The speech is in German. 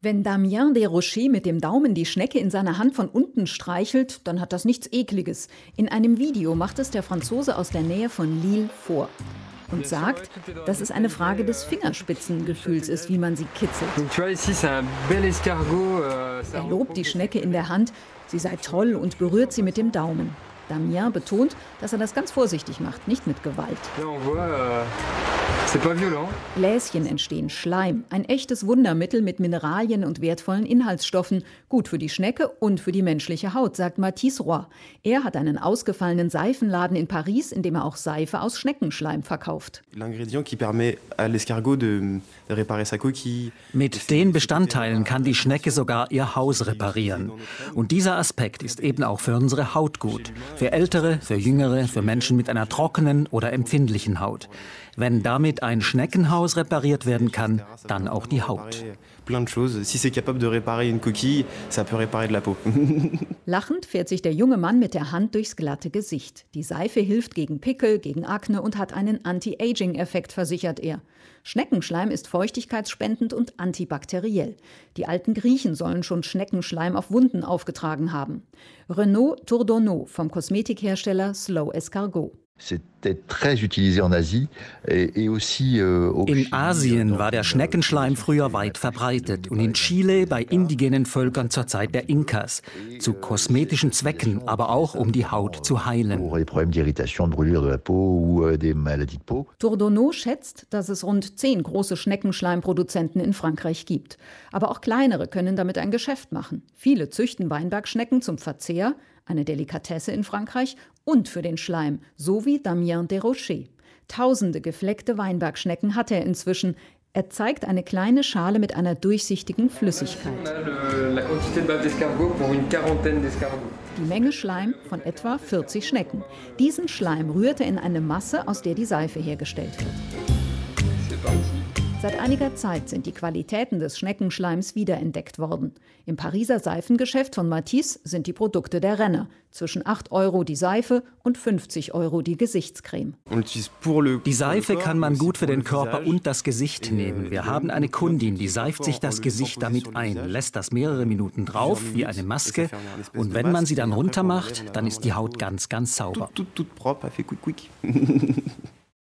Wenn Damien Desrochers mit dem Daumen die Schnecke in seiner Hand von unten streichelt, dann hat das nichts Ekliges. In einem Video macht es der Franzose aus der Nähe von Lille vor und sagt, dass es eine Frage des Fingerspitzengefühls ist, wie man sie kitzelt. Euh, er lobt die Schnecke in der Hand, sie sei toll und berührt sie mit dem Daumen. Damien betont, dass er das ganz vorsichtig macht, nicht mit Gewalt. Bläschen entstehen, Schleim, ein echtes Wundermittel mit Mineralien und wertvollen Inhaltsstoffen, gut für die Schnecke und für die menschliche Haut, sagt Mathis Roy. Er hat einen ausgefallenen Seifenladen in Paris, in dem er auch Seife aus Schneckenschleim verkauft. Mit den Bestandteilen kann die Schnecke sogar ihr Haus reparieren. Und dieser Aspekt ist eben auch für unsere Haut gut. Für Ältere, für Jüngere, für Menschen mit einer trockenen oder empfindlichen Haut. Wenn damit ein Schneckenhaus repariert werden kann, dann auch die Haut. Lachend fährt sich der junge Mann mit der Hand durchs glatte Gesicht. Die Seife hilft gegen Pickel, gegen Akne und hat einen Anti-Aging-Effekt, versichert er. Schneckenschleim ist feuchtigkeitsspendend und antibakteriell. Die alten Griechen sollen schon Schneckenschleim auf Wunden aufgetragen haben. Renaud Tourdonneau vom Kosmetikhersteller Slow Escargot. Euh, in Asien war der Schneckenschleim früher weit verbreitet und in Chile bei indigenen Völkern zur Zeit der Inkas. Zu kosmetischen Zwecken, aber auch um die Haut zu heilen. Euh, Tourdonneau schätzt, dass es rund zehn große Schneckenschleimproduzenten in Frankreich gibt. Aber auch kleinere können damit ein Geschäft machen. Viele züchten Weinbergschnecken zum Verzehr, eine Delikatesse in Frankreich, und für den Schleim, so wie Damien Desrochers. Tausende gefleckte Weinbergschnecken hat er inzwischen. Er zeigt eine kleine Schale mit einer durchsichtigen Flüssigkeit. Die Menge Schleim von etwa 40 Schnecken. Diesen Schleim rührt er in eine Masse, aus der die Seife hergestellt wird. Seit einiger Zeit sind die Qualitäten des Schneckenschleims wiederentdeckt worden. Im Pariser Seifengeschäft von Matisse sind die Produkte der Renner. Zwischen 8 Euro die Seife und 50 Euro die Gesichtscreme. Die Seife kann man gut für den Körper und das Gesicht nehmen. Wir haben eine Kundin, die seift sich das Gesicht damit ein, lässt das mehrere Minuten drauf, wie eine Maske. Und wenn man sie dann runter macht, dann ist die Haut ganz, ganz sauber.